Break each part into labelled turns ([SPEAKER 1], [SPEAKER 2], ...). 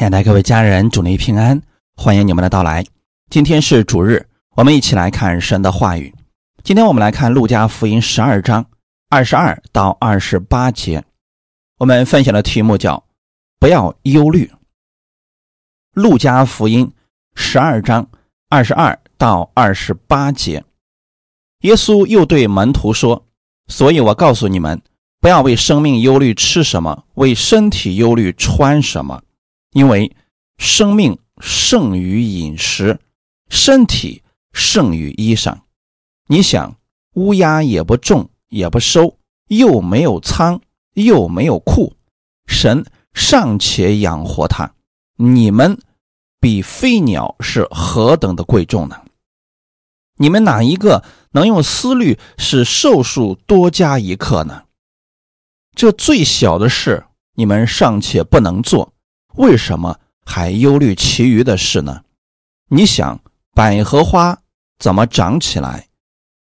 [SPEAKER 1] 亲爱的各位家人，祝您平安，欢迎你们的到来。今天是主日，我们一起来看神的话语。今天我们来看《路加福音》十二章二十二到二十八节。我们分享的题目叫“不要忧虑”。《路加福音》十二章二十二到二十八节，耶稣又对门徒说：“所以我告诉你们，不要为生命忧虑吃什么，为身体忧虑穿什么。”因为生命胜于饮食，身体胜于衣裳。你想，乌鸦也不种，也不收，又没有仓，又没有库，神尚且养活它，你们比飞鸟是何等的贵重呢？你们哪一个能用思虑使寿数多加一刻呢？这最小的事，你们尚且不能做。为什么还忧虑其余的事呢？你想，百合花怎么长起来？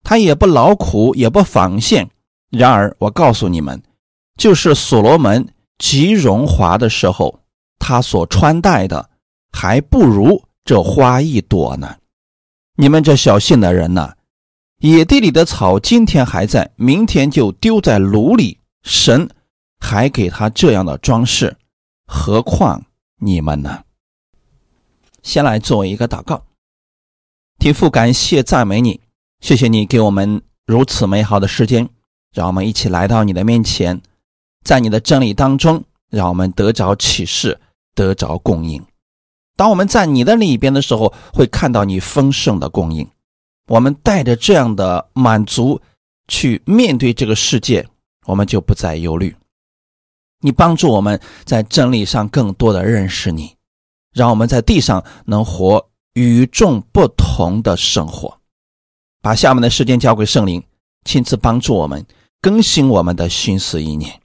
[SPEAKER 1] 它也不劳苦，也不纺线。然而，我告诉你们，就是所罗门极荣华的时候，他所穿戴的，还不如这花一朵呢。你们这小信的人呢？野地里的草今天还在，明天就丢在炉里。神还给他这样的装饰。何况你们呢？先来做一个祷告，天父，感谢赞美你，谢谢你给我们如此美好的时间，让我们一起来到你的面前，在你的真理当中，让我们得着启示，得着供应。当我们在你的里边的时候，会看到你丰盛的供应。我们带着这样的满足去面对这个世界，我们就不再忧虑。你帮助我们在真理上更多的认识你，让我们在地上能活与众不同的生活。把下面的时间交给圣灵，亲自帮助我们更新我们的心思意念。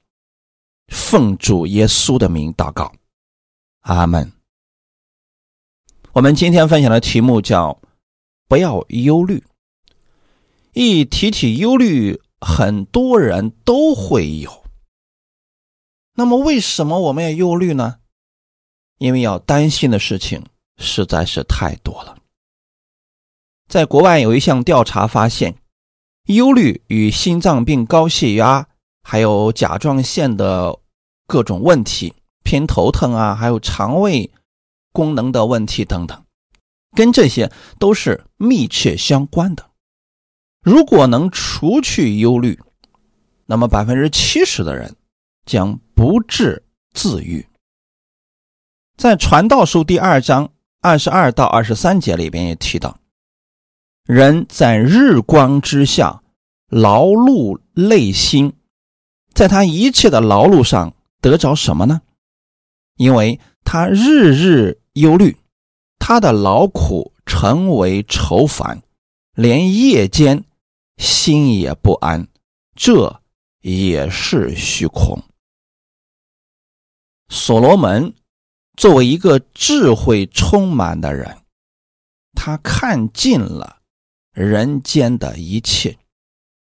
[SPEAKER 1] 奉主耶稣的名祷告，阿门。我们今天分享的题目叫“不要忧虑”。一提起忧虑，很多人都会有。那么，为什么我们要忧虑呢？因为要担心的事情实在是太多了。在国外有一项调查发现，忧虑与心脏病、高血压，还有甲状腺的各种问题、偏头疼啊，还有肠胃功能的问题等等，跟这些都是密切相关的。如果能除去忧虑，那么百分之七十的人将。不治自愈，在《传道书》第二章二十二到二十三节里边也提到，人在日光之下劳碌累心，在他一切的劳碌上得着什么呢？因为他日日忧虑，他的劳苦成为愁烦，连夜间心也不安，这也是虚空。所罗门作为一个智慧充满的人，他看尽了人间的一切，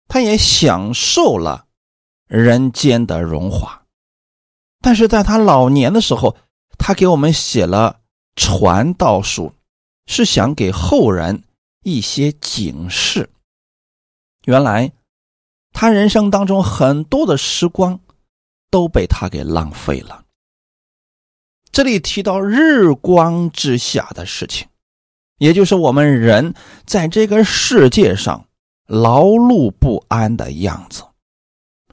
[SPEAKER 1] 他也享受了人间的荣华。但是在他老年的时候，他给我们写了传道书，是想给后人一些警示。原来他人生当中很多的时光都被他给浪费了。这里提到日光之下的事情，也就是我们人在这个世界上劳碌不安的样子。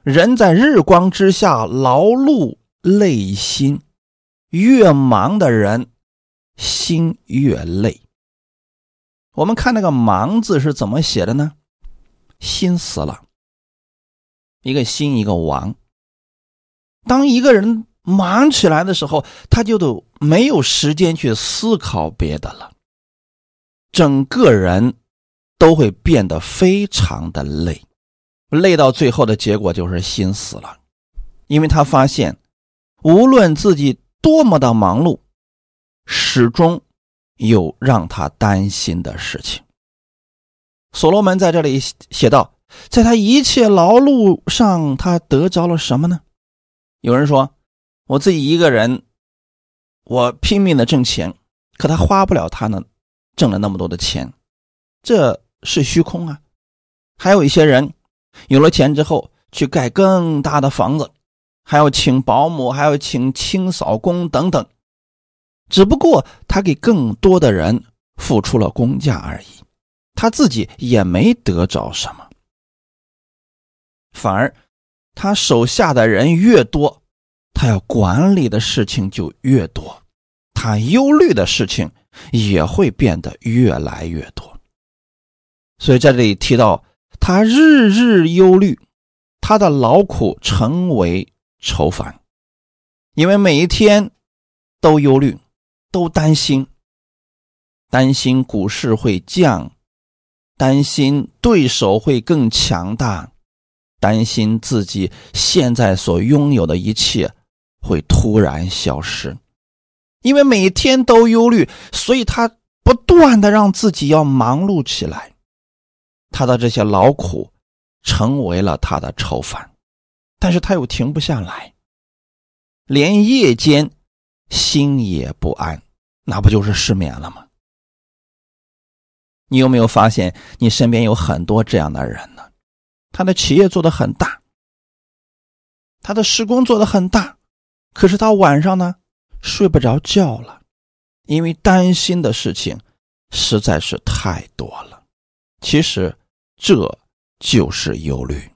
[SPEAKER 1] 人在日光之下劳碌累心，越忙的人心越累。我们看那个“忙”字是怎么写的呢？心死了，一个心，一个亡。当一个人。忙起来的时候，他就都没有时间去思考别的了，整个人都会变得非常的累，累到最后的结果就是心死了，因为他发现，无论自己多么的忙碌，始终有让他担心的事情。所罗门在这里写道，在他一切劳碌上，他得着了什么呢？有人说。我自己一个人，我拼命的挣钱，可他花不了他呢挣了那么多的钱，这是虚空啊。还有一些人有了钱之后去盖更大的房子，还要请保姆，还要请清扫工等等，只不过他给更多的人付出了工价而已，他自己也没得着什么，反而他手下的人越多，他要管理的事情就越多，他忧虑的事情也会变得越来越多。所以在这里提到。他日日忧虑，他的劳苦成为愁烦，因为每一天都忧虑，都担心，担心股市会降，担心对手会更强大，担心自己现在所拥有的一切会突然消失。因为每天都忧虑，所以他不断的让自己要忙碌起来。他的这些劳苦成为了他的愁烦，但是他又停不下来，连夜间心也不安，那不就是失眠了吗？你有没有发现，你身边有很多这样的人呢？他的企业做的很大，他的施工做的很大，可是他晚上呢睡不着觉了，因为担心的事情实在是太多了。其实。这就是忧虑。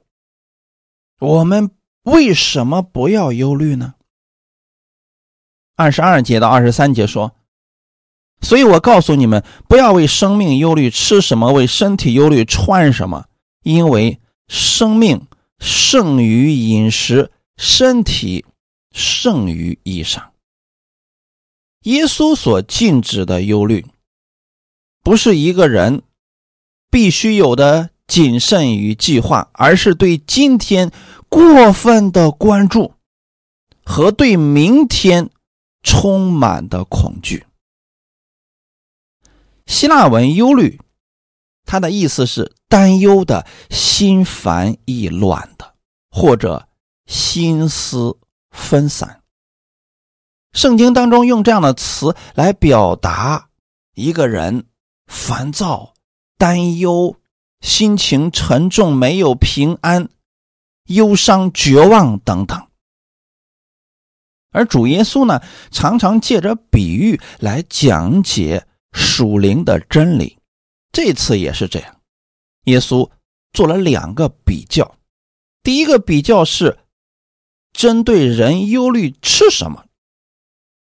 [SPEAKER 1] 我们为什么不要忧虑呢？二十二节到二十三节说：“所以我告诉你们，不要为生命忧虑，吃什么；为身体忧虑，穿什么。因为生命胜于饮食，身体胜于衣裳。”耶稣所禁止的忧虑，不是一个人必须有的。谨慎于计划，而是对今天过分的关注和对明天充满的恐惧。希腊文“忧虑”，它的意思是担忧的、心烦意乱的，或者心思分散。圣经当中用这样的词来表达一个人烦躁、担忧。心情沉重，没有平安，忧伤、绝望等等。而主耶稣呢，常常借着比喻来讲解属灵的真理。这次也是这样，耶稣做了两个比较。第一个比较是针对人忧虑吃什么，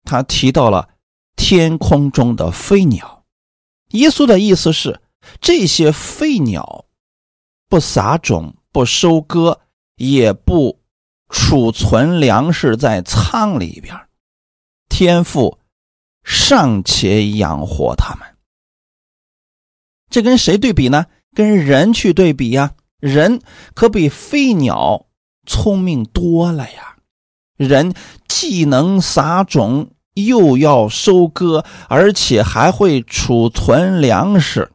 [SPEAKER 1] 他提到了天空中的飞鸟。耶稣的意思是。这些飞鸟不撒种，不收割，也不储存粮食在仓里边，天父尚且养活他们。这跟谁对比呢？跟人去对比呀。人可比飞鸟聪明多了呀。人既能撒种，又要收割，而且还会储存粮食。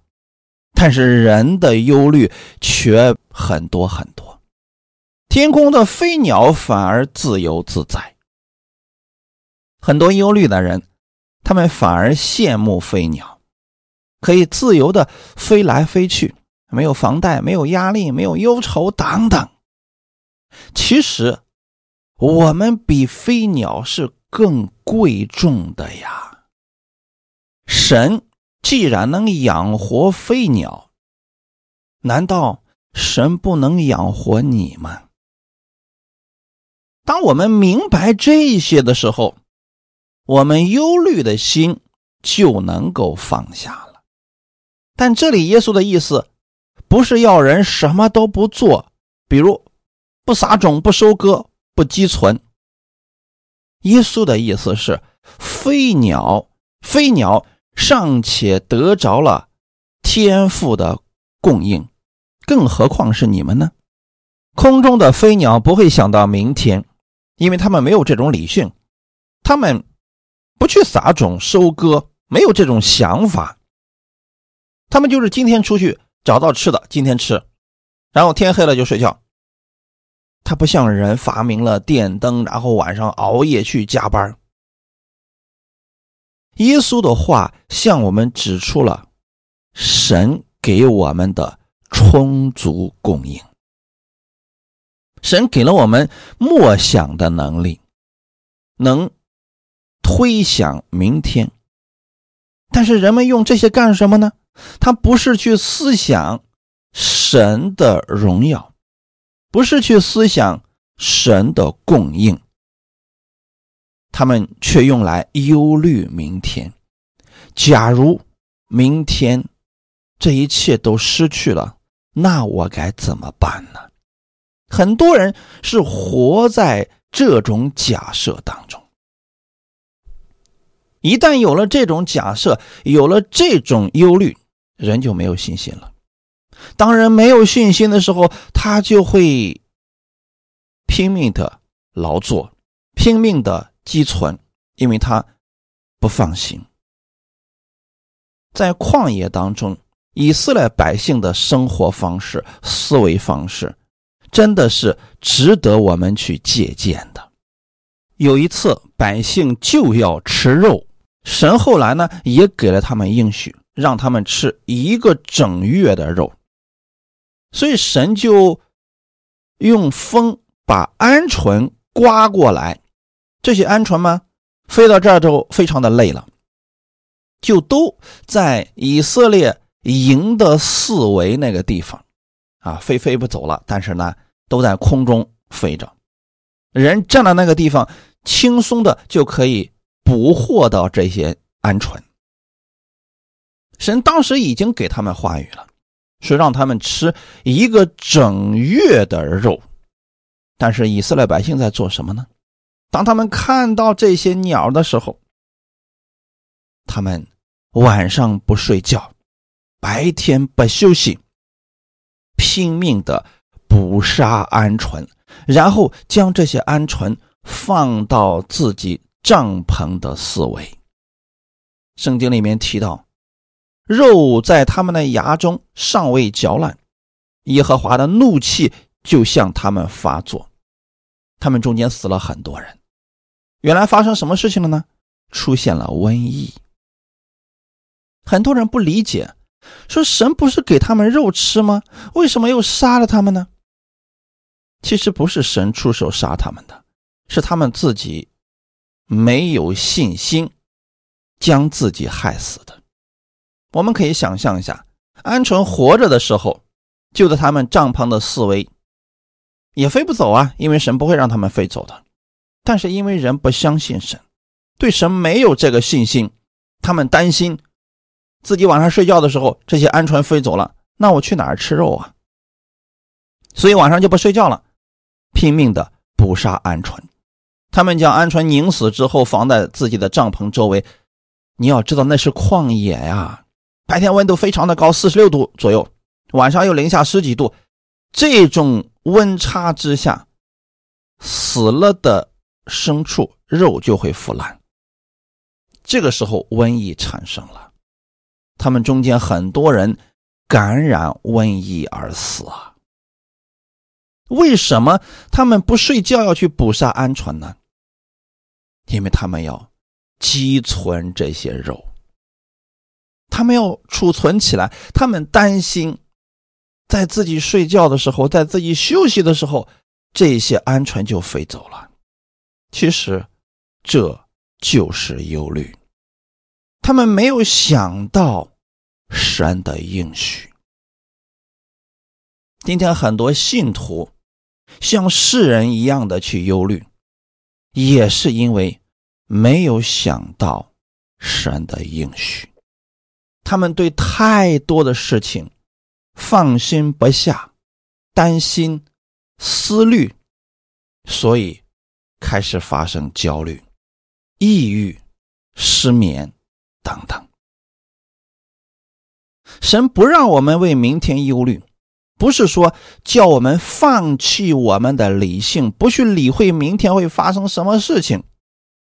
[SPEAKER 1] 但是人的忧虑却很多很多，天空的飞鸟反而自由自在。很多忧虑的人，他们反而羡慕飞鸟，可以自由的飞来飞去，没有房贷，没有压力，没有忧愁等等。其实，我们比飞鸟是更贵重的呀，神。既然能养活飞鸟，难道神不能养活你吗？当我们明白这些的时候，我们忧虑的心就能够放下了。但这里耶稣的意思，不是要人什么都不做，比如不撒种、不收割、不积存。耶稣的意思是，飞鸟，飞鸟。尚且得着了天赋的供应，更何况是你们呢？空中的飞鸟不会想到明天，因为他们没有这种理性，他们不去撒种收割，没有这种想法。他们就是今天出去找到吃的，今天吃，然后天黑了就睡觉。他不像人发明了电灯，然后晚上熬夜去加班。耶稣的话向我们指出了神给我们的充足供应。神给了我们默想的能力，能推想明天。但是人们用这些干什么呢？他不是去思想神的荣耀，不是去思想神的供应，他们却用来忧虑明天。假如明天这一切都失去了，那我该怎么办呢？很多人是活在这种假设当中。一旦有了这种假设，有了这种忧虑，人就没有信心了。当人没有信心的时候，他就会拼命的劳作，拼命的积存，因为他不放心。在旷野当中，以色列百姓的生活方式、思维方式，真的是值得我们去借鉴的。有一次，百姓就要吃肉。神后来呢，也给了他们应许，让他们吃一个整月的肉。所以神就用风把鹌鹑刮过来，这些鹌鹑们飞到这儿之后，非常的累了，就都在以色列营的四围那个地方，啊，飞飞不走了。但是呢，都在空中飞着，人站在那个地方，轻松的就可以。捕获到这些鹌鹑，神当时已经给他们话语了，是让他们吃一个整月的肉。但是以色列百姓在做什么呢？当他们看到这些鸟的时候，他们晚上不睡觉，白天不休息，拼命的捕杀鹌鹑，然后将这些鹌鹑放到自己。帐篷的四围，圣经里面提到，肉在他们的牙中尚未嚼烂，耶和华的怒气就向他们发作，他们中间死了很多人。原来发生什么事情了呢？出现了瘟疫。很多人不理解，说神不是给他们肉吃吗？为什么又杀了他们呢？其实不是神出手杀他们的，是他们自己。没有信心，将自己害死的。我们可以想象一下，鹌鹑活着的时候，就在他们帐篷的四围，也飞不走啊，因为神不会让他们飞走的。但是因为人不相信神，对神没有这个信心，他们担心自己晚上睡觉的时候，这些鹌鹑飞走了，那我去哪儿吃肉啊？所以晚上就不睡觉了，拼命的捕杀鹌鹑。他们将鹌鹑拧死之后放在自己的帐篷周围。你要知道那是旷野呀，白天温度非常的高，四十六度左右，晚上又零下十几度。这种温差之下，死了的牲畜肉就会腐烂。这个时候瘟疫产生了，他们中间很多人感染瘟疫而死啊。为什么他们不睡觉要去捕杀鹌鹑呢？因为他们要积存这些肉，他们要储存起来，他们担心在自己睡觉的时候，在自己休息的时候，这些鹌鹑就飞走了。其实这就是忧虑，他们没有想到神的应许。今天很多信徒像世人一样的去忧虑。也是因为没有想到神的应许，他们对太多的事情放心不下，担心、思虑，所以开始发生焦虑、抑郁、失眠等等。神不让我们为明天忧虑。不是说叫我们放弃我们的理性，不去理会明天会发生什么事情，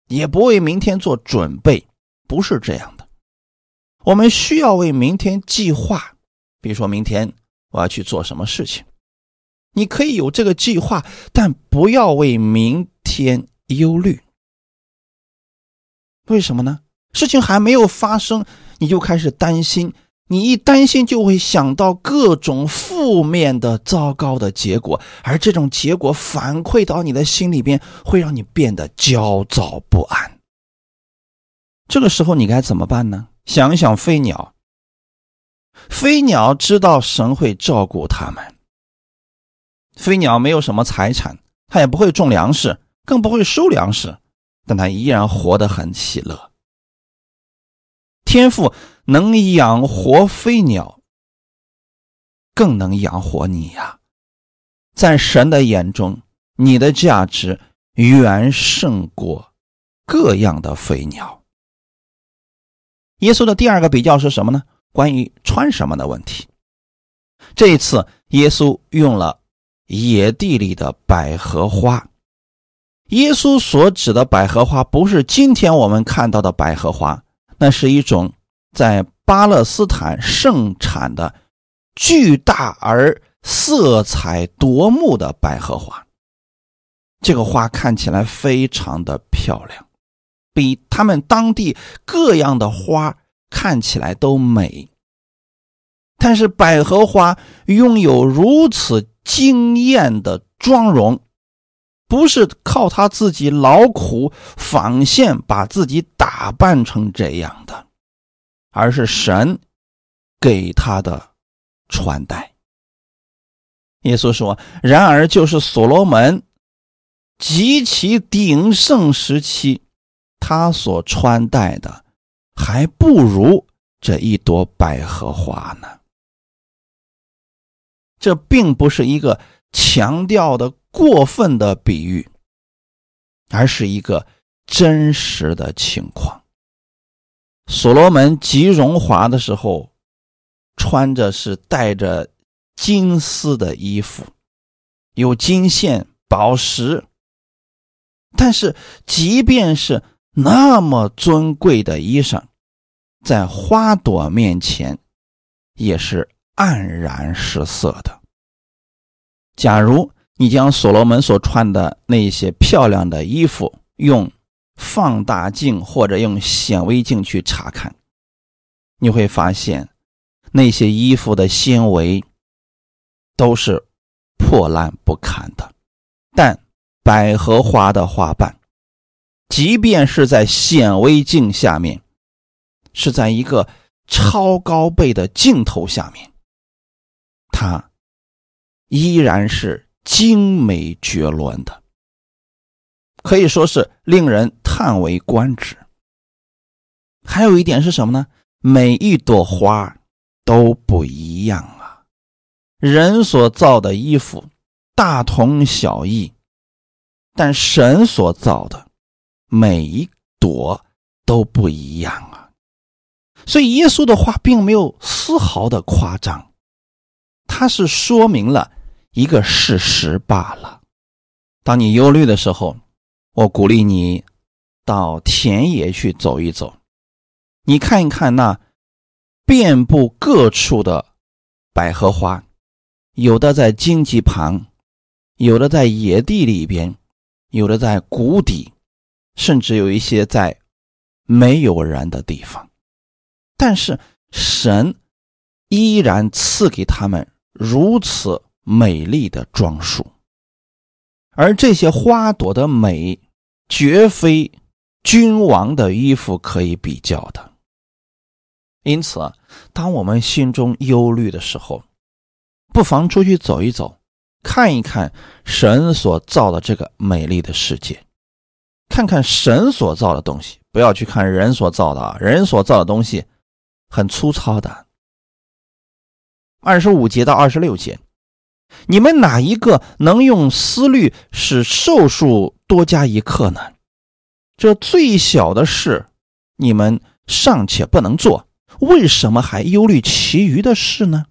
[SPEAKER 1] 也不为明天做准备，不是这样的。我们需要为明天计划，比如说明天我要去做什么事情，你可以有这个计划，但不要为明天忧虑。为什么呢？事情还没有发生，你就开始担心。你一担心，就会想到各种负面的、糟糕的结果，而这种结果反馈到你的心里边，会让你变得焦躁不安。这个时候，你该怎么办呢？想想飞鸟，飞鸟知道神会照顾他们。飞鸟没有什么财产，它也不会种粮食，更不会收粮食，但它依然活得很喜乐。天赋。能养活飞鸟，更能养活你呀！在神的眼中，你的价值远胜过各样的飞鸟。耶稣的第二个比较是什么呢？关于穿什么的问题。这一次，耶稣用了野地里的百合花。耶稣所指的百合花，不是今天我们看到的百合花，那是一种。在巴勒斯坦盛产的巨大而色彩夺目的百合花，这个花看起来非常的漂亮，比他们当地各样的花看起来都美。但是百合花拥有如此惊艳的妆容，不是靠他自己劳苦纺线把自己打扮成这样的。而是神给他的穿戴。耶稣说：“然而，就是所罗门极其鼎盛时期，他所穿戴的，还不如这一朵百合花呢。”这并不是一个强调的过分的比喻，而是一个真实的情况。所罗门极荣华的时候，穿着是带着金丝的衣服，有金线、宝石。但是，即便是那么尊贵的衣裳，在花朵面前，也是黯然失色的。假如你将所罗门所穿的那些漂亮的衣服用。放大镜或者用显微镜去查看，你会发现那些衣服的纤维都是破烂不堪的。但百合花的花瓣，即便是在显微镜下面，是在一个超高倍的镜头下面，它依然是精美绝伦的。可以说是令人叹为观止。还有一点是什么呢？每一朵花都不一样啊。人所造的衣服大同小异，但神所造的每一朵都不一样啊。所以耶稣的话并没有丝毫的夸张，他是说明了一个事实罢了。当你忧虑的时候。我鼓励你到田野去走一走，你看一看那遍布各处的百合花，有的在荆棘旁，有的在野地里边，有的在谷底，甚至有一些在没有人的地方。但是神依然赐给他们如此美丽的装束，而这些花朵的美。绝非君王的衣服可以比较的。因此，当我们心中忧虑的时候，不妨出去走一走，看一看神所造的这个美丽的世界，看看神所造的东西，不要去看人所造的啊！人所造的东西很粗糙的。二十五节到二十六节，你们哪一个能用思虑使寿数？多加一刻呢？这最小的事，你们尚且不能做，为什么还忧虑其余的事呢？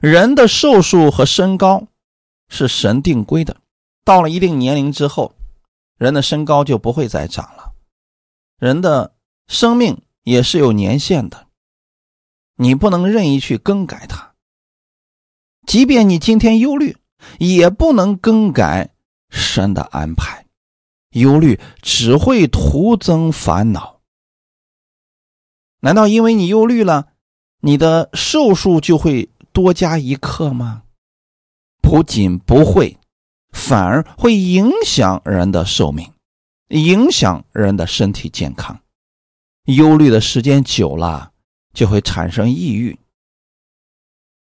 [SPEAKER 1] 人的寿数和身高是神定规的，到了一定年龄之后，人的身高就不会再长了。人的生命也是有年限的，你不能任意去更改它。即便你今天忧虑，也不能更改。神的安排，忧虑只会徒增烦恼。难道因为你忧虑了，你的寿数就会多加一刻吗？不仅不会，反而会影响人的寿命，影响人的身体健康。忧虑的时间久了，就会产生抑郁。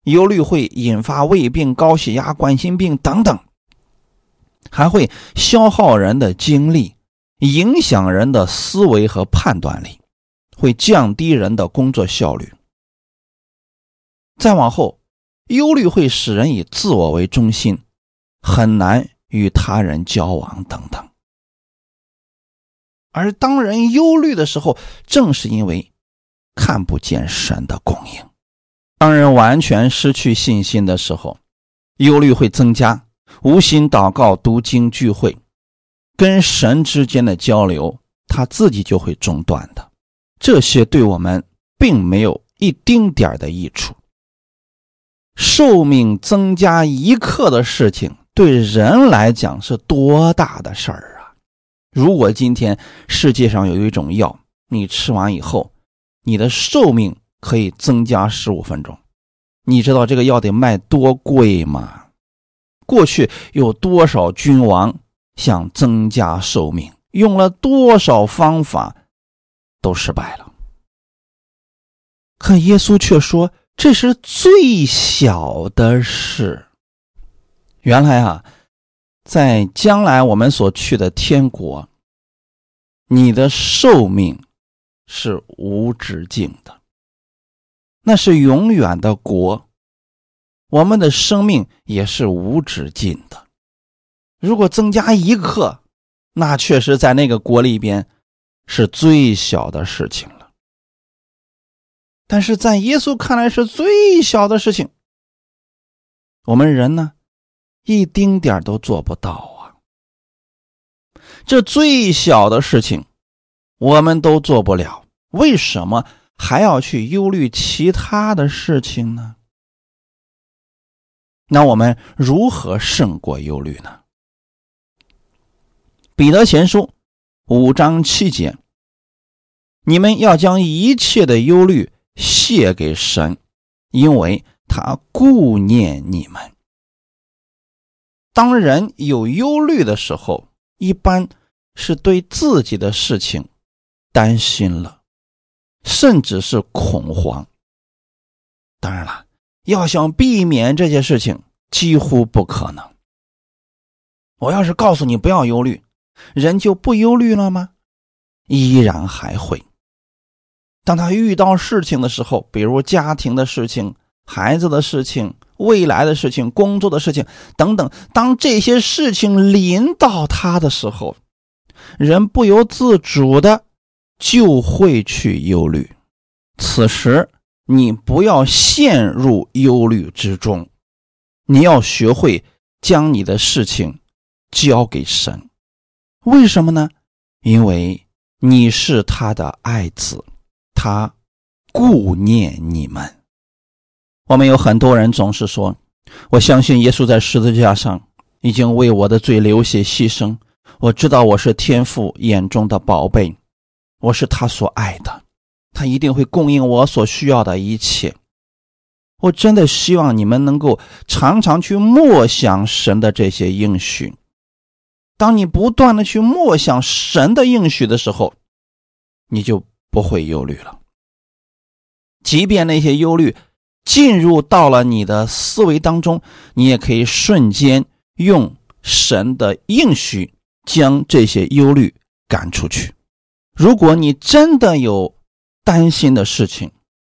[SPEAKER 1] 忧虑会引发胃病、高血压、冠心病等等，还会消耗人的精力，影响人的思维和判断力，会降低人的工作效率。再往后，忧虑会使人以自我为中心，很难与他人交往等等。而当人忧虑的时候，正是因为看不见神的供应。当人完全失去信心的时候，忧虑会增加，无心祷告、读经、聚会，跟神之间的交流，他自己就会中断的。这些对我们并没有一丁点的益处。寿命增加一刻的事情，对人来讲是多大的事儿啊！如果今天世界上有一种药，你吃完以后，你的寿命。可以增加十五分钟，你知道这个药得卖多贵吗？过去有多少君王想增加寿命，用了多少方法都失败了。可耶稣却说这是最小的事。原来啊，在将来我们所去的天国，你的寿命是无止境的。那是永远的国，我们的生命也是无止境的。如果增加一刻，那确实在那个国里边是最小的事情了。但是在耶稣看来是最小的事情，我们人呢，一丁点都做不到啊。这最小的事情，我们都做不了，为什么？还要去忧虑其他的事情呢？那我们如何胜过忧虑呢？彼得前书五章七节：你们要将一切的忧虑卸给神，因为他顾念你们。当人有忧虑的时候，一般是对自己的事情担心了。甚至是恐慌。当然了，要想避免这些事情，几乎不可能。我要是告诉你不要忧虑，人就不忧虑了吗？依然还会。当他遇到事情的时候，比如家庭的事情、孩子的事情、未来的事情、工作的事情等等，当这些事情临到他的时候，人不由自主的。就会去忧虑，此时你不要陷入忧虑之中，你要学会将你的事情交给神。为什么呢？因为你是他的爱子，他顾念你们。我们有很多人总是说：“我相信耶稣在十字架上已经为我的罪流血牺牲，我知道我是天父眼中的宝贝。”我是他所爱的，他一定会供应我所需要的一切。我真的希望你们能够常常去默想神的这些应许。当你不断的去默想神的应许的时候，你就不会忧虑了。即便那些忧虑进入到了你的思维当中，你也可以瞬间用神的应许将这些忧虑赶出去。如果你真的有担心的事情，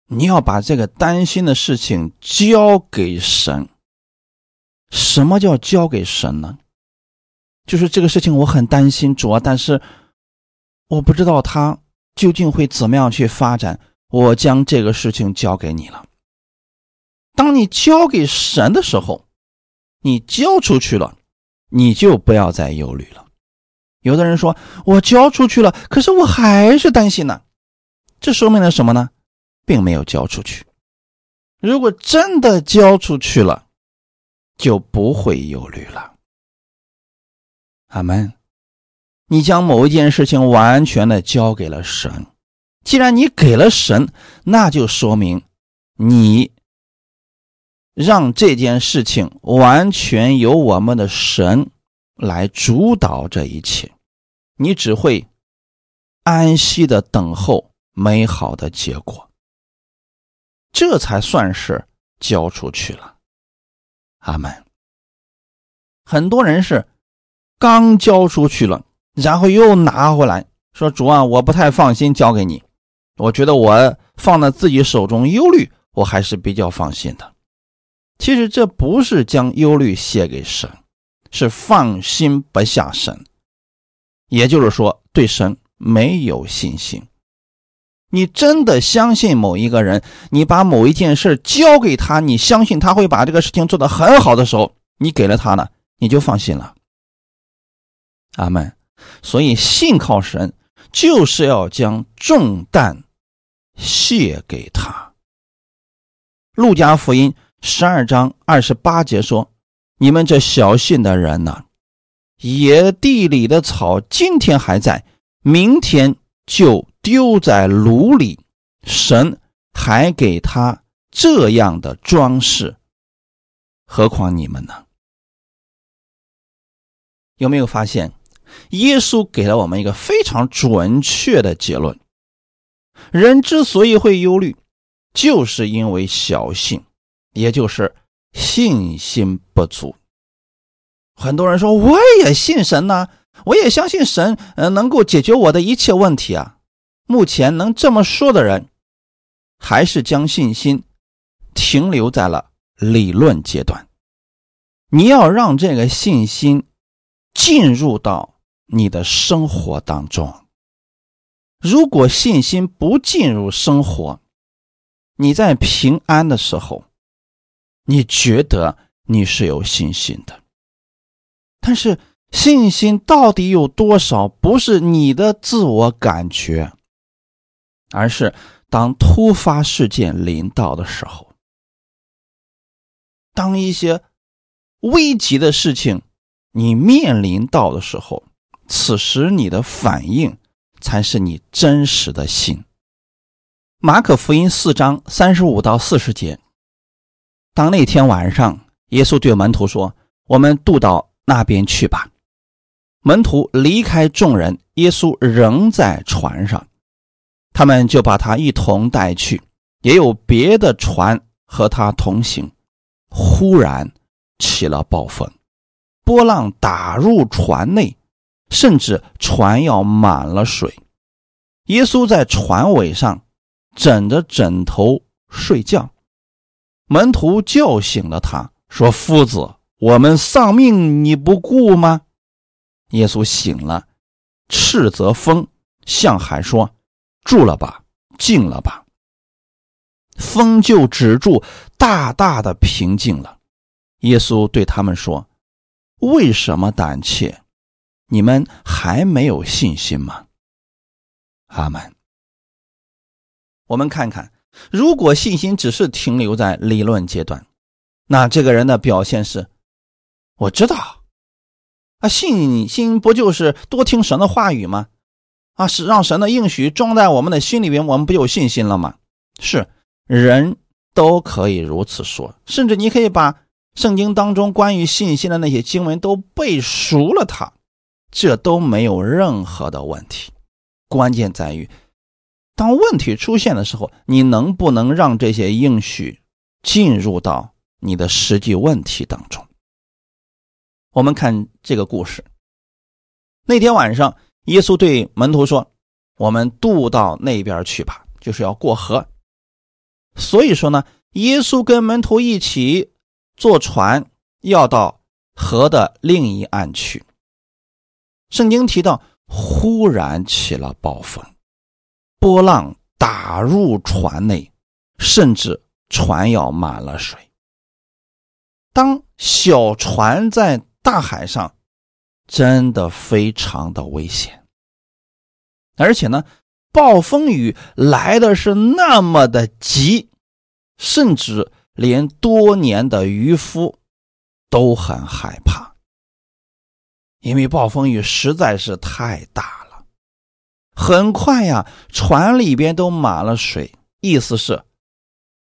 [SPEAKER 1] 你要把这个担心的事情交给神。什么叫交给神呢？就是这个事情我很担心主啊，但是我不知道他究竟会怎么样去发展。我将这个事情交给你了。当你交给神的时候，你交出去了，你就不要再忧虑了。有的人说：“我交出去了，可是我还是担心呢。”这说明了什么呢？并没有交出去。如果真的交出去了，就不会忧虑了。阿门。你将某一件事情完全的交给了神。既然你给了神，那就说明你让这件事情完全由我们的神来主导这一切。你只会安息的等候美好的结果，这才算是交出去了。阿门。很多人是刚交出去了，然后又拿回来，说：“主啊，我不太放心交给你。”我觉得我放在自己手中忧虑，我还是比较放心的。其实这不是将忧虑卸给神，是放心不下神，也就是说对神没有信心。你真的相信某一个人，你把某一件事交给他，你相信他会把这个事情做得很好的时候，你给了他呢，你就放心了。阿门。所以信靠神。就是要将重担卸给他。路加福音十二章二十八节说：“你们这小信的人呢，野地里的草今天还在，明天就丢在炉里。神还给他这样的装饰，何况你们呢？有没有发现？”耶稣给了我们一个非常准确的结论：人之所以会忧虑，就是因为小信，也就是信心不足。很多人说：“我也信神呐，我也相信神，呃，能够解决我的一切问题啊。”目前能这么说的人，还是将信心停留在了理论阶段。你要让这个信心进入到。你的生活当中，如果信心不进入生活，你在平安的时候，你觉得你是有信心的。但是信心到底有多少，不是你的自我感觉，而是当突发事件临到的时候，当一些危急的事情你面临到的时候。此时你的反应才是你真实的心。马可福音四章三十五到四十节，当那天晚上，耶稣对门徒说：“我们渡到那边去吧。”门徒离开众人，耶稣仍在船上，他们就把他一同带去。也有别的船和他同行。忽然起了暴风，波浪打入船内。甚至船要满了水，耶稣在船尾上枕着枕头睡觉，门徒叫醒了他，说：“夫子，我们丧命，你不顾吗？”耶稣醒了，斥责风，向海说：“住了吧，静了吧。”风就止住，大大的平静了。耶稣对他们说：“为什么胆怯？”你们还没有信心吗？阿门。我们看看，如果信心只是停留在理论阶段，那这个人的表现是：我知道啊，信心不就是多听神的话语吗？啊，是让神的应许装在我们的心里边，我们不有信心了吗？是，人都可以如此说，甚至你可以把圣经当中关于信心的那些经文都背熟了，它。这都没有任何的问题，关键在于，当问题出现的时候，你能不能让这些应许进入到你的实际问题当中？我们看这个故事。那天晚上，耶稣对门徒说：“我们渡到那边去吧，就是要过河。”所以说呢，耶稣跟门徒一起坐船，要到河的另一岸去。圣经提到，忽然起了暴风，波浪打入船内，甚至船要满了水。当小船在大海上，真的非常的危险。而且呢，暴风雨来的是那么的急，甚至连多年的渔夫都很害怕。因为暴风雨实在是太大。很快呀，船里边都满了水，意思是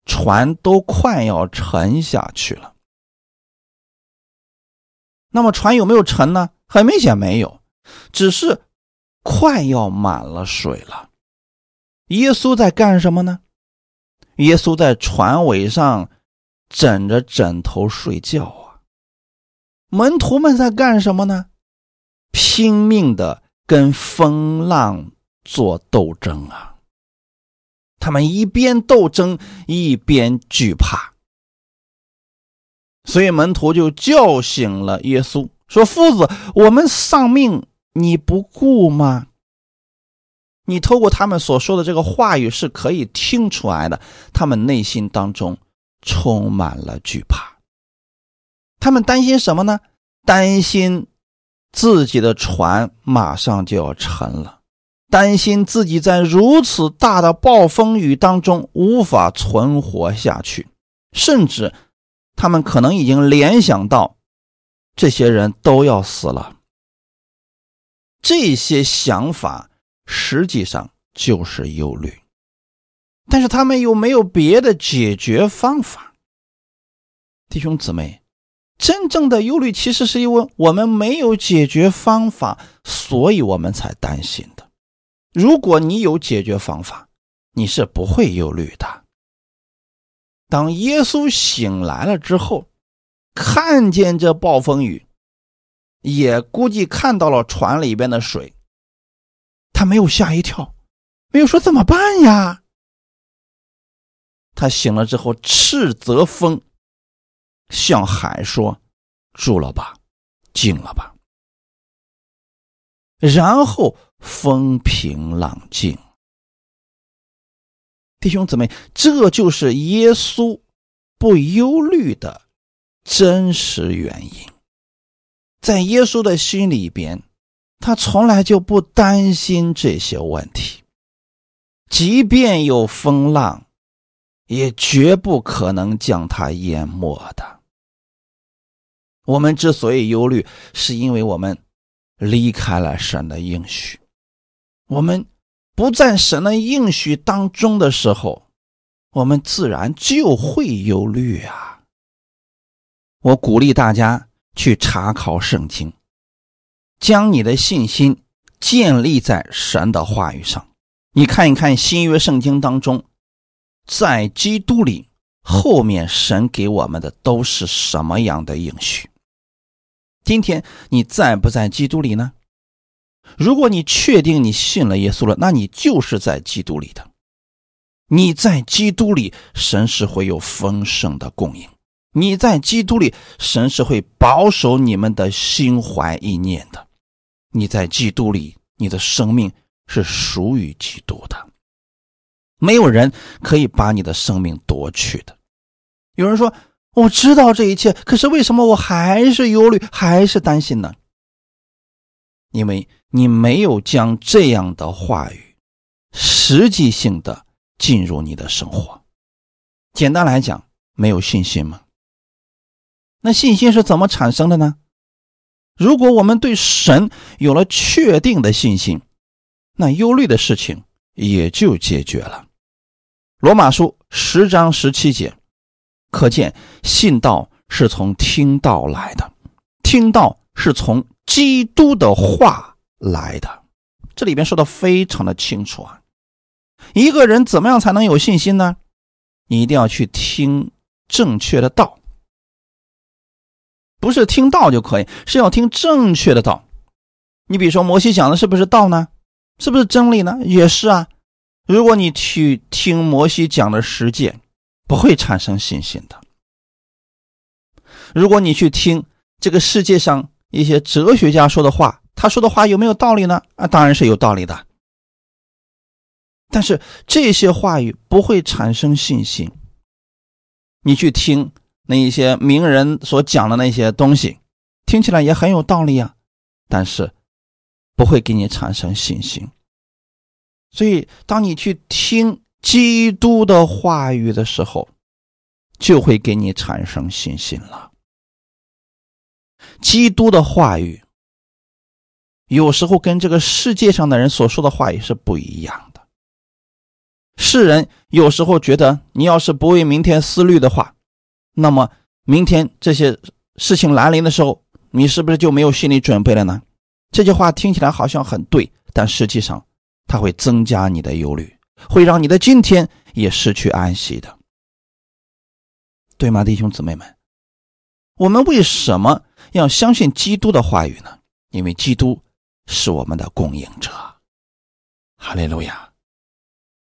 [SPEAKER 1] 船都快要沉下去了。那么船有没有沉呢？很明显没有，只是快要满了水了。耶稣在干什么呢？耶稣在船尾上枕着枕头睡觉啊。门徒们在干什么呢？拼命的跟风浪做斗争啊！他们一边斗争一边惧怕，所以门徒就叫醒了耶稣，说：“夫子，我们丧命你不顾吗？”你透过他们所说的这个话语是可以听出来的，他们内心当中充满了惧怕。他们担心什么呢？担心自己的船马上就要沉了，担心自己在如此大的暴风雨当中无法存活下去，甚至他们可能已经联想到这些人都要死了。这些想法。实际上就是忧虑，但是他们又没有别的解决方法。弟兄姊妹，真正的忧虑其实是因为我们没有解决方法，所以我们才担心的。如果你有解决方法，你是不会忧虑的。当耶稣醒来了之后，看见这暴风雨，也估计看到了船里边的水。他没有吓一跳，没有说怎么办呀。他醒了之后斥责风，向海说：“住了吧，静了吧。”然后风平浪静。弟兄姊妹，这就是耶稣不忧虑的真实原因，在耶稣的心里边。他从来就不担心这些问题，即便有风浪，也绝不可能将他淹没的。我们之所以忧虑，是因为我们离开了神的应许，我们不在神的应许当中的时候，我们自然就会忧虑啊。我鼓励大家去查考圣经。将你的信心建立在神的话语上。你看一看新约圣经当中，在基督里后面神给我们的都是什么样的应许？今天你在不在基督里呢？如果你确定你信了耶稣了，那你就是在基督里的。你在基督里，神是会有丰盛的供应；你在基督里，神是会保守你们的心怀意念的。你在基督里，你的生命是属于基督的，没有人可以把你的生命夺去的。有人说：“我知道这一切，可是为什么我还是忧虑，还是担心呢？”因为你没有将这样的话语实际性的进入你的生活。简单来讲，没有信心吗？那信心是怎么产生的呢？如果我们对神有了确定的信心，那忧虑的事情也就解决了。罗马书十章十七节，可见信道是从听道来的，听道是从基督的话来的。这里边说的非常的清楚啊。一个人怎么样才能有信心呢？你一定要去听正确的道。不是听道就可以，是要听正确的道。你比如说，摩西讲的是不是道呢？是不是真理呢？也是啊。如果你去听摩西讲的实践，不会产生信心的。如果你去听这个世界上一些哲学家说的话，他说的话有没有道理呢？啊，当然是有道理的。但是这些话语不会产生信心。你去听。那一些名人所讲的那些东西，听起来也很有道理啊，但是不会给你产生信心。所以，当你去听基督的话语的时候，就会给你产生信心了。基督的话语有时候跟这个世界上的人所说的话也是不一样的。世人有时候觉得，你要是不为明天思虑的话，那么明天这些事情来临的时候，你是不是就没有心理准备了呢？这句话听起来好像很对，但实际上它会增加你的忧虑，会让你的今天也失去安息的，对吗，弟兄姊妹们？我们为什么要相信基督的话语呢？因为基督是我们的供应者。哈利路亚。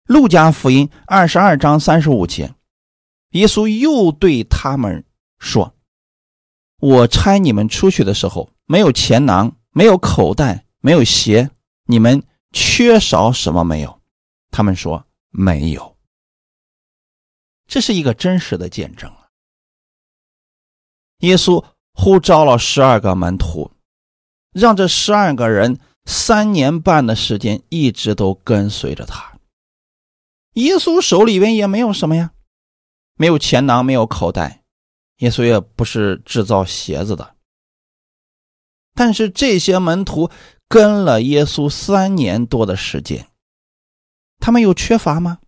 [SPEAKER 1] 路加福音二十二章三十五节，耶稣又对他们说：“我差你们出去的时候，没有钱囊，没有口袋，没有鞋，你们缺少什么没有？”他们说：“没有。”这是一个真实的见证。耶稣呼召了十二个门徒，让这十二个人三年半的时间一直都跟随着他。耶稣手里边也没有什么呀，没有钱囊，没有口袋，耶稣也不是制造鞋子的。但是这些门徒跟了耶稣三年多的时间，他们有缺乏吗？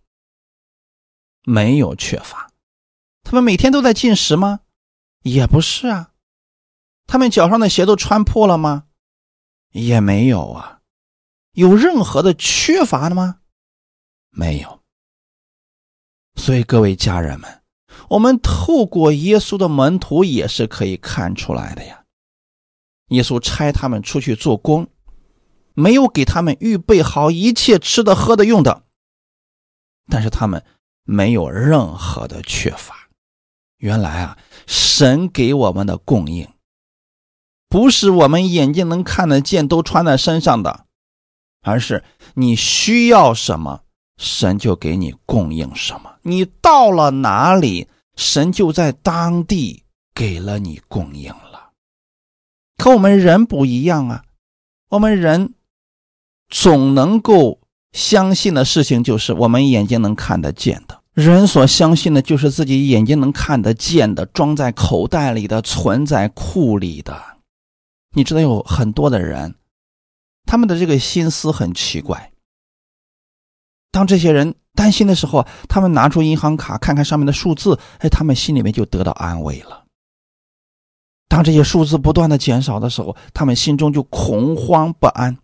[SPEAKER 1] 没有缺乏。他们每天都在进食吗？也不是啊，他们脚上的鞋都穿破了吗？也没有啊，有任何的缺乏的吗？没有。所以各位家人们，我们透过耶稣的门徒也是可以看出来的呀。耶稣差他们出去做工，没有给他们预备好一切吃的、喝的、用的，但是他们没有任何的缺乏。原来啊，神给我们的供应，不是我们眼睛能看得见都穿在身上的，而是你需要什么，神就给你供应什么。你到了哪里，神就在当地给了你供应了。可我们人不一样啊，我们人总能够相信的事情，就是我们眼睛能看得见的。人所相信的，就是自己眼睛能看得见的，装在口袋里的，存在库里的。你知道有很多的人，他们的这个心思很奇怪。当这些人担心的时候，他们拿出银行卡看看上面的数字，哎，他们心里面就得到安慰了。当这些数字不断的减少的时候，他们心中就恐慌不安。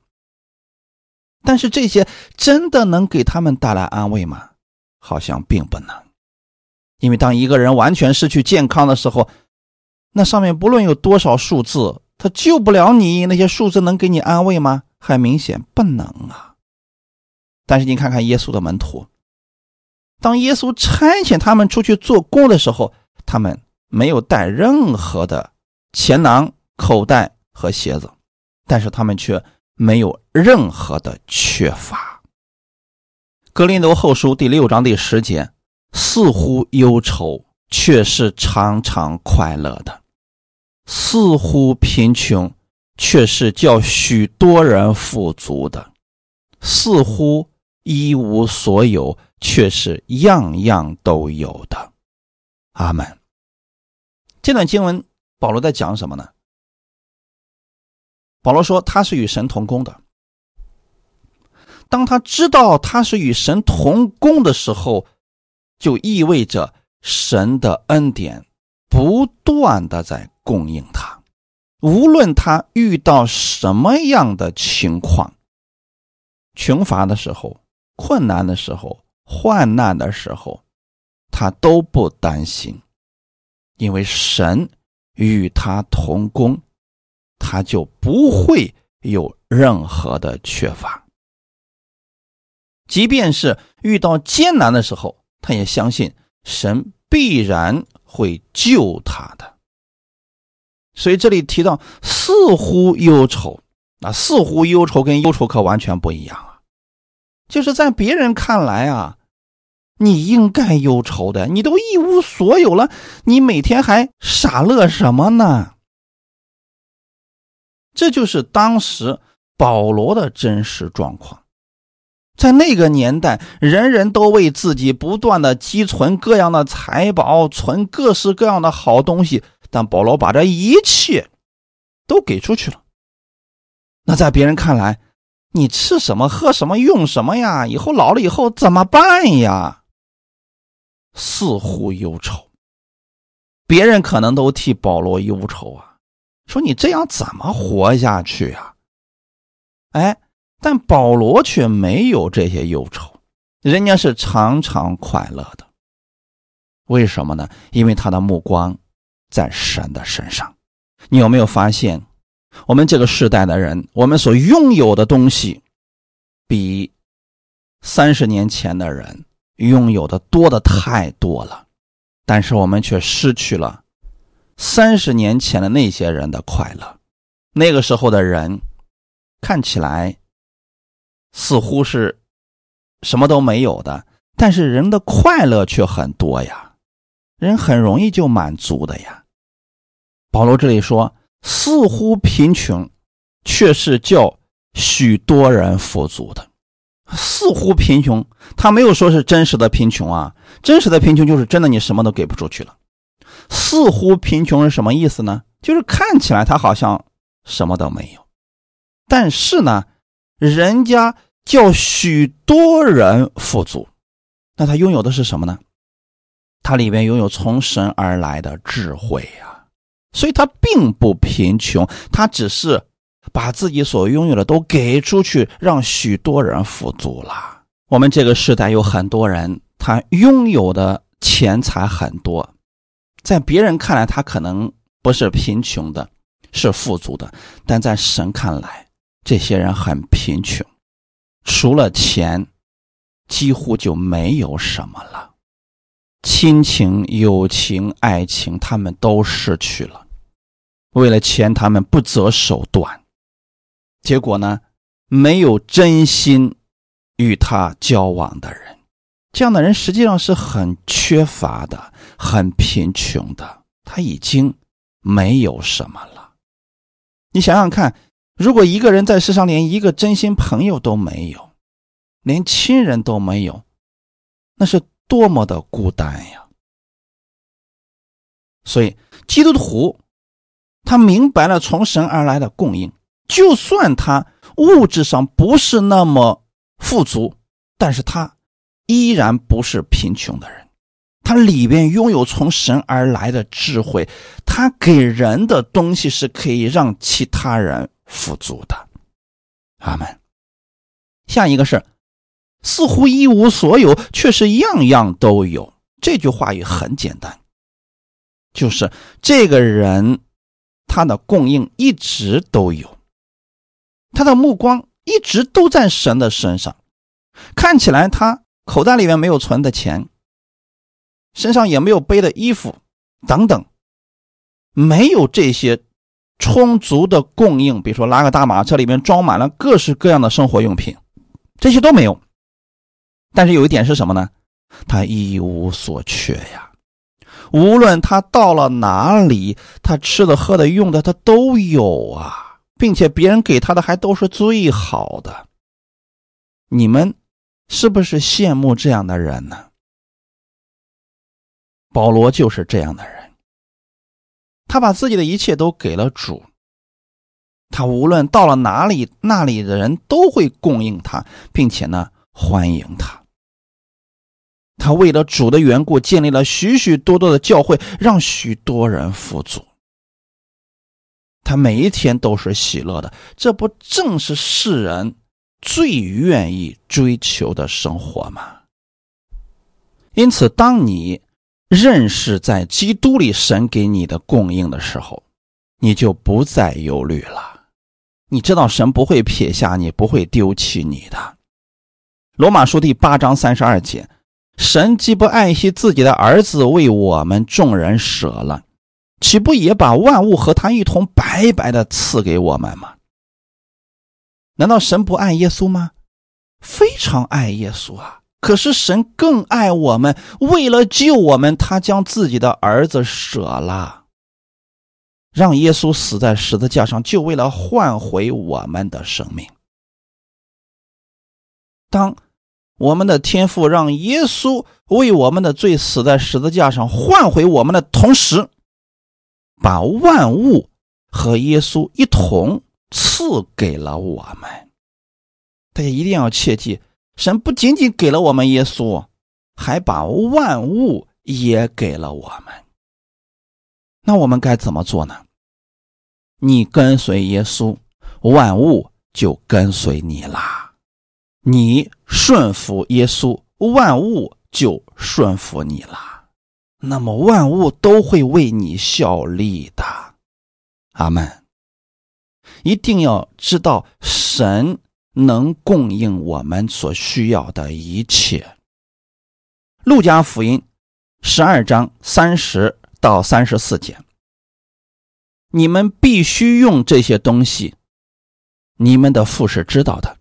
[SPEAKER 1] 但是这些真的能给他们带来安慰吗？好像并不能，因为当一个人完全失去健康的时候，那上面不论有多少数字，他救不了你。那些数字能给你安慰吗？很明显不能啊。但是你看看耶稣的门徒，当耶稣差遣他们出去做工的时候，他们没有带任何的钱囊、口袋和鞋子，但是他们却没有任何的缺乏。格林多后书第六章第十节，似乎忧愁，却是常常快乐的；似乎贫穷，却是叫许多人富足的；似乎一无所有，却是样样都有的。阿门。这段经文，保罗在讲什么呢？保罗说，他是与神同工的。当他知道他是与神同工的时候，就意味着神的恩典不断的在供应他，无论他遇到什么样的情况，穷乏的时候、困难的时候、患难的时候，他都不担心，因为神与他同工，他就不会有任何的缺乏。即便是遇到艰难的时候，他也相信神必然会救他的。所以这里提到似乎忧愁，啊，似乎忧愁跟忧愁可完全不一样啊。就是在别人看来啊，你应该忧愁的，你都一无所有了，你每天还傻乐什么呢？这就是当时保罗的真实状况。在那个年代，人人都为自己不断的积存各样的财宝，存各式各样的好东西。但保罗把这一切都给出去了，那在别人看来，你吃什么喝什么用什么呀？以后老了以后怎么办呀？似乎忧愁，别人可能都替保罗忧愁啊，说你这样怎么活下去呀？哎，但保罗却没有这些忧愁，人家是常常快乐的。为什么呢？因为他的目光在神的身上。你有没有发现，我们这个时代的人，我们所拥有的东西，比三十年前的人拥有的多的太多了，但是我们却失去了三十年前的那些人的快乐。那个时候的人看起来似乎是什么都没有的，但是人的快乐却很多呀，人很容易就满足的呀。保罗这里说，似乎贫穷，却是叫许多人富足的。似乎贫穷，他没有说是真实的贫穷啊，真实的贫穷就是真的你什么都给不出去了。似乎贫穷是什么意思呢？就是看起来他好像什么都没有，但是呢，人家叫许多人富足，那他拥有的是什么呢？他里边拥有从神而来的智慧呀。所以他并不贫穷，他只是把自己所拥有的都给出去，让许多人富足了。我们这个时代有很多人，他拥有的钱财很多，在别人看来他可能不是贫穷的，是富足的，但在神看来，这些人很贫穷，除了钱，几乎就没有什么了，亲情、友情、爱情，他们都失去了。为了钱，他们不择手段，结果呢，没有真心与他交往的人，这样的人实际上是很缺乏的，很贫穷的，他已经没有什么了。你想想看，如果一个人在世上连一个真心朋友都没有，连亲人都没有，那是多么的孤单呀！所以，基督徒。他明白了从神而来的供应，就算他物质上不是那么富足，但是他依然不是贫穷的人。他里边拥有从神而来的智慧，他给人的东西是可以让其他人富足的。阿门。下一个是，似乎一无所有，却是样样都有。这句话也很简单，就是这个人。他的供应一直都有，他的目光一直都在神的身上。看起来他口袋里面没有存的钱，身上也没有背的衣服等等，没有这些充足的供应。比如说拉个大马车里面装满了各式各样的生活用品，这些都没有。但是有一点是什么呢？他一无所缺呀。无论他到了哪里，他吃的、喝的、用的，他都有啊，并且别人给他的还都是最好的。你们是不是羡慕这样的人呢？保罗就是这样的人，他把自己的一切都给了主，他无论到了哪里，那里的人都会供应他，并且呢，欢迎他。他为了主的缘故，建立了许许多多的教会，让许多人富足。他每一天都是喜乐的，这不正是世人最愿意追求的生活吗？因此，当你认识在基督里神给你的供应的时候，你就不再忧虑了。你知道神不会撇下你，不会丢弃你的。罗马书第八章三十二节。神既不爱惜自己的儿子，为我们众人舍了，岂不也把万物和他一同白白的赐给我们吗？难道神不爱耶稣吗？非常爱耶稣啊！可是神更爱我们，为了救我们，他将自己的儿子舍了，让耶稣死在十字架上，就为了换回我们的生命。当。我们的天父让耶稣为我们的罪死在十字架上，换回我们的同时，把万物和耶稣一同赐给了我们。大家一定要切记，神不仅仅给了我们耶稣，还把万物也给了我们。那我们该怎么做呢？你跟随耶稣，万物就跟随你啦；你顺服耶稣，万物就顺服你啦。那么万物都会为你效力的。阿门。一定要知道，神能供应我们所需要的一切。路加福音十二章三十。到三十四节，你们必须用这些东西，你们的父是知道的。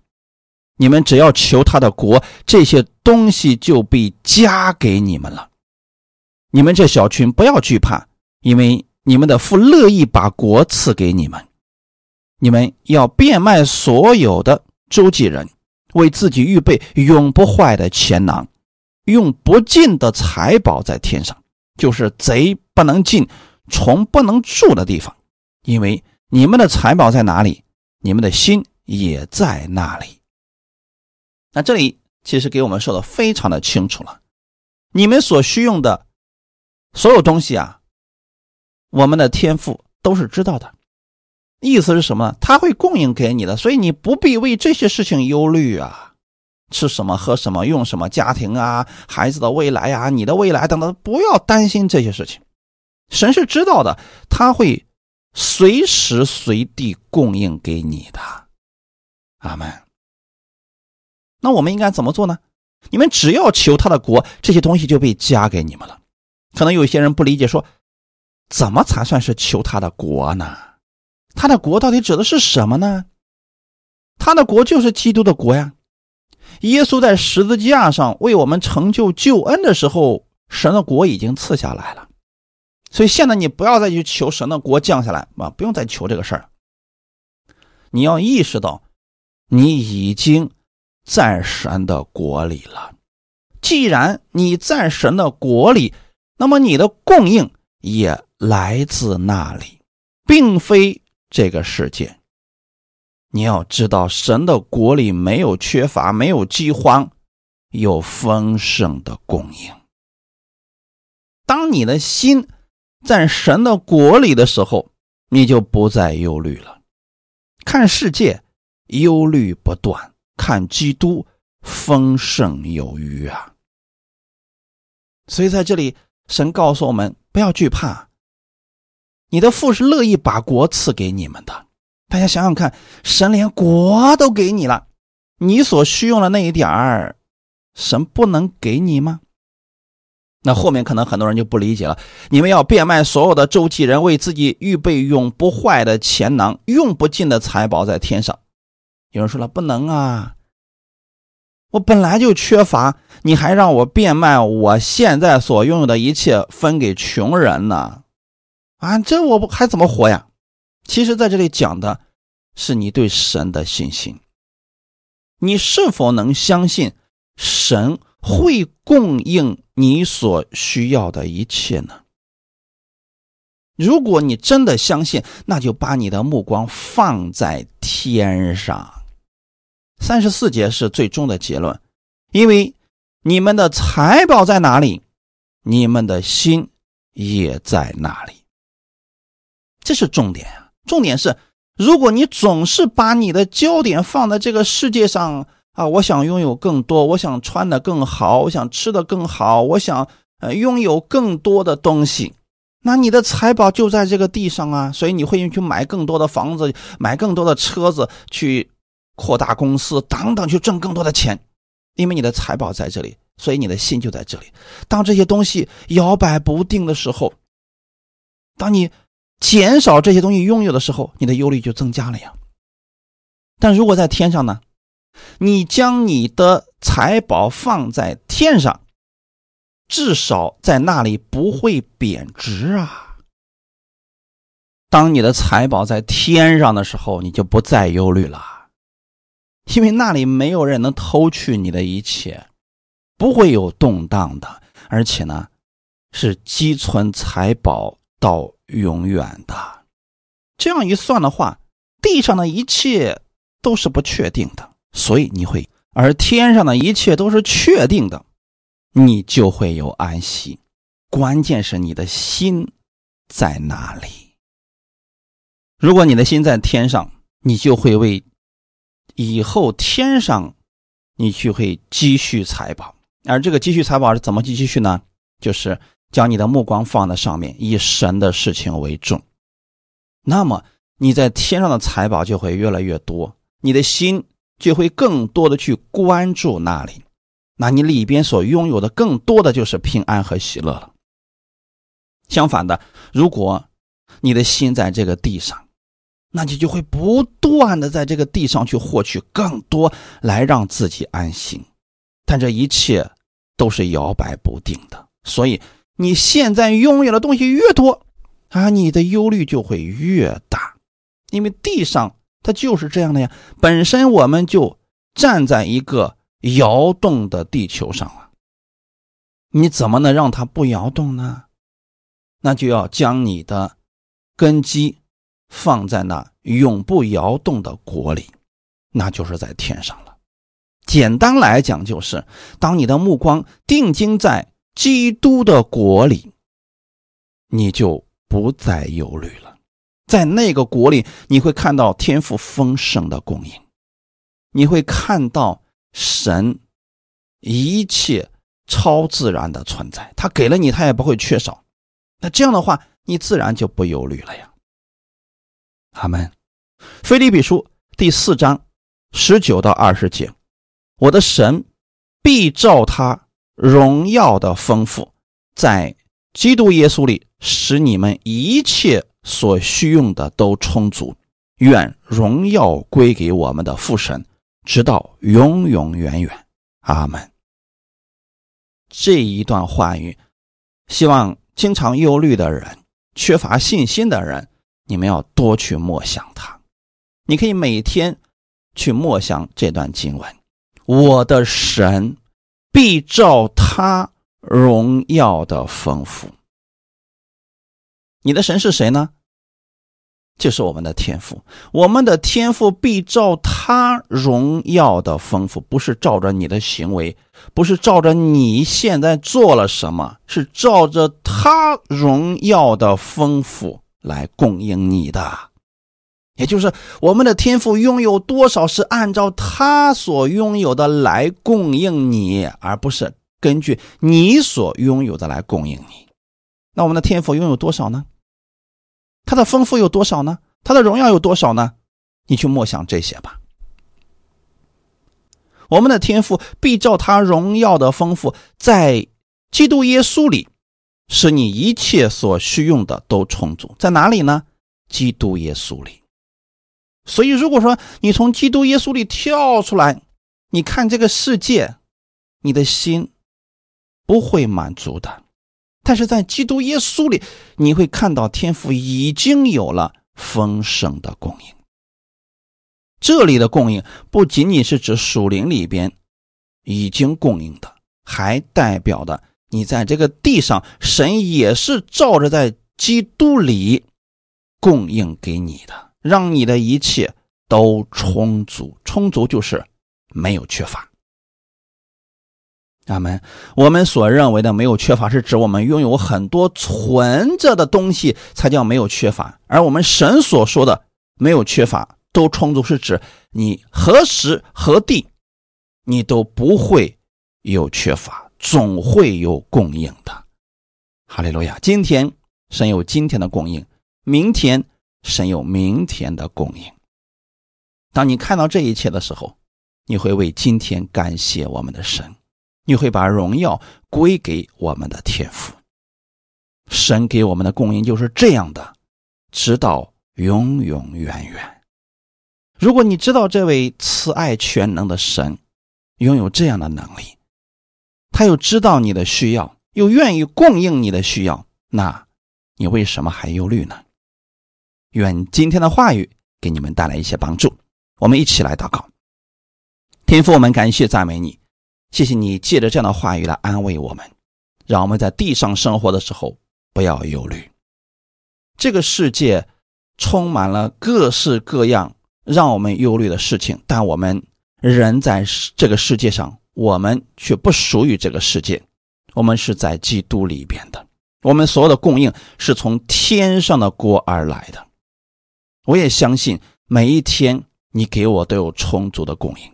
[SPEAKER 1] 你们只要求他的国，这些东西就被加给你们了。你们这小群不要惧怕，因为你们的父乐意把国赐给你们。你们要变卖所有的周济人，为自己预备永不坏的钱囊，用不尽的财宝在天上。就是贼不能进，虫不能住的地方，因为你们的财宝在哪里，你们的心也在那里。那这里其实给我们说的非常的清楚了，你们所需用的所有东西啊，我们的天赋都是知道的。意思是什么？他会供应给你的，所以你不必为这些事情忧虑啊。吃什么喝什么用什么家庭啊孩子的未来呀你的未来等等不要担心这些事情，神是知道的，他会随时随地供应给你的，阿门。那我们应该怎么做呢？你们只要求他的国，这些东西就被加给你们了。可能有些人不理解，说怎么才算是求他的国呢？他的国到底指的是什么呢？他的国就是基督的国呀。耶稣在十字架上为我们成就救恩的时候，神的国已经赐下来了。所以现在你不要再去求神的国降下来啊，不用再求这个事儿。你要意识到，你已经在神的国里了。既然你在神的国里，那么你的供应也来自那里，并非这个世界。你要知道，神的国里没有缺乏，没有饥荒，有丰盛的供应。当你的心在神的国里的时候，你就不再忧虑了。看世界，忧虑不断；看基督，丰盛有余啊！所以在这里，神告诉我们不要惧怕，你的父是乐意把国赐给你们的。大家想想看，神连国都给你了，你所需用的那一点儿，神不能给你吗？那后面可能很多人就不理解了。你们要变卖所有的周济人，为自己预备永不坏的钱囊，用不尽的财宝在天上。有人说了，不能啊，我本来就缺乏，你还让我变卖我现在所拥有的一切分给穷人呢？啊，这我不还怎么活呀？其实，在这里讲的是你对神的信心。你是否能相信神会供应你所需要的一切呢？如果你真的相信，那就把你的目光放在天上。三十四节是最终的结论，因为你们的财宝在哪里，你们的心也在哪里。这是重点啊。重点是，如果你总是把你的焦点放在这个世界上啊，我想拥有更多，我想穿的更好，我想吃的更好，我想呃拥有更多的东西，那你的财宝就在这个地上啊，所以你会去买更多的房子，买更多的车子，去扩大公司等等，去挣更多的钱，因为你的财宝在这里，所以你的心就在这里。当这些东西摇摆不定的时候，当你。减少这些东西拥有的时候，你的忧虑就增加了呀。但如果在天上呢？你将你的财宝放在天上，至少在那里不会贬值啊。当你的财宝在天上的时候，你就不再忧虑了，因为那里没有人能偷去你的一切，不会有动荡的，而且呢，是积存财宝到。永远的，这样一算的话，地上的一切都是不确定的，所以你会；而天上的一切都是确定的，你就会有安息。关键是你的心在哪里？如果你的心在天上，你就会为以后天上，你就会积蓄财宝。而这个积蓄财宝是怎么去积蓄呢？就是将你的目光放在上面，以神的事情为重。那么你在天上的财宝就会越来越多，你的心就会更多的去关注那里，那你里边所拥有的更多的就是平安和喜乐了。相反的，如果你的心在这个地上，那你就会不断的在这个地上去获取更多，来让自己安心。但这一切都是摇摆不定的，所以你现在拥有的东西越多，啊，你的忧虑就会越大。因为地上它就是这样的呀，本身我们就站在一个摇动的地球上了，你怎么能让它不摇动呢？那就要将你的根基。放在那永不摇动的国里，那就是在天上了。简单来讲，就是当你的目光定睛在基督的国里，你就不再忧虑了。在那个国里，你会看到天赋丰盛的供应，你会看到神一切超自然的存在，他给了你，他也不会缺少。那这样的话，你自然就不忧虑了呀。阿门。菲利比书第四章十九到二十节，我的神必照他荣耀的丰富，在基督耶稣里，使你们一切所需用的都充足。愿荣耀归给我们的父神，直到永永远远。阿门。这一段话语，希望经常忧虑的人、缺乏信心的人。你们要多去默想它，你可以每天去默想这段经文。我的神必照他荣耀的丰富。你的神是谁呢？就是我们的天赋。我们的天赋必照他荣耀的丰富，不是照着你的行为，不是照着你现在做了什么，是照着他荣耀的丰富。来供应你的，也就是我们的天赋拥有多少，是按照他所拥有的来供应你，而不是根据你所拥有的来供应你。那我们的天赋拥有多少呢？他的丰富有多少呢？他的荣耀有多少呢？你去默想这些吧。我们的天赋必照他荣耀的丰富，在基督耶稣里。使你一切所需用的都充足，在哪里呢？基督耶稣里。所以，如果说你从基督耶稣里跳出来，你看这个世界，你的心不会满足的。但是在基督耶稣里，你会看到天父已经有了丰盛的供应。这里的供应不仅仅是指属灵里边已经供应的，还代表的。你在这个地上，神也是照着在基督里供应给你的，让你的一切都充足。充足就是没有缺乏。阿门。我们所认为的没有缺乏，是指我们拥有很多存着的东西才叫没有缺乏；而我们神所说的没有缺乏，都充足，是指你何时何地，你都不会有缺乏。总会有供应的，哈利路亚！今天神有今天的供应，明天神有明天的供应。当你看到这一切的时候，你会为今天感谢我们的神，你会把荣耀归给我们的天父。神给我们的供应就是这样的，直到永永远远。如果你知道这位慈爱全能的神拥有这样的能力，他又知道你的需要，又愿意供应你的需要，那你为什么还忧虑呢？愿今天的话语给你们带来一些帮助。我们一起来祷告，天父，我们感谢赞美你，谢谢你借着这样的话语来安慰我们，让我们在地上生活的时候不要忧虑。这个世界充满了各式各样让我们忧虑的事情，但我们人在这个世界上，我们却不属于这个世界，我们是在基督里边的。我们所有的供应是从天上的锅而来的。我也相信每一天你给我都有充足的供应，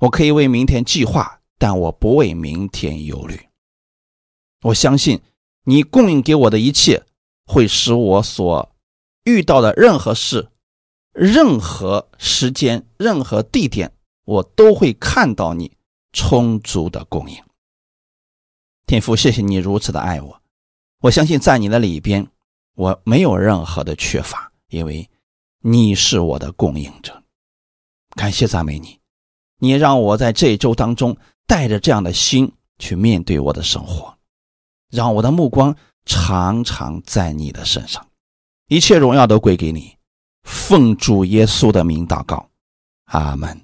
[SPEAKER 1] 我可以为明天计划，但我不为明天忧虑。我相信你供应给我的一切，会使我所遇到的任何事、任何时间、任何地点，我都会看到你充足的供应。天父，谢谢你如此的爱我，我相信在你的里边，我没有任何的缺乏，因为你是我的供应者。感谢赞美你，你让我在这一周当中带着这样的心去面对我的生活。让我的目光常常在你的身上，一切荣耀都归给你。奉主耶稣的名祷告，阿门。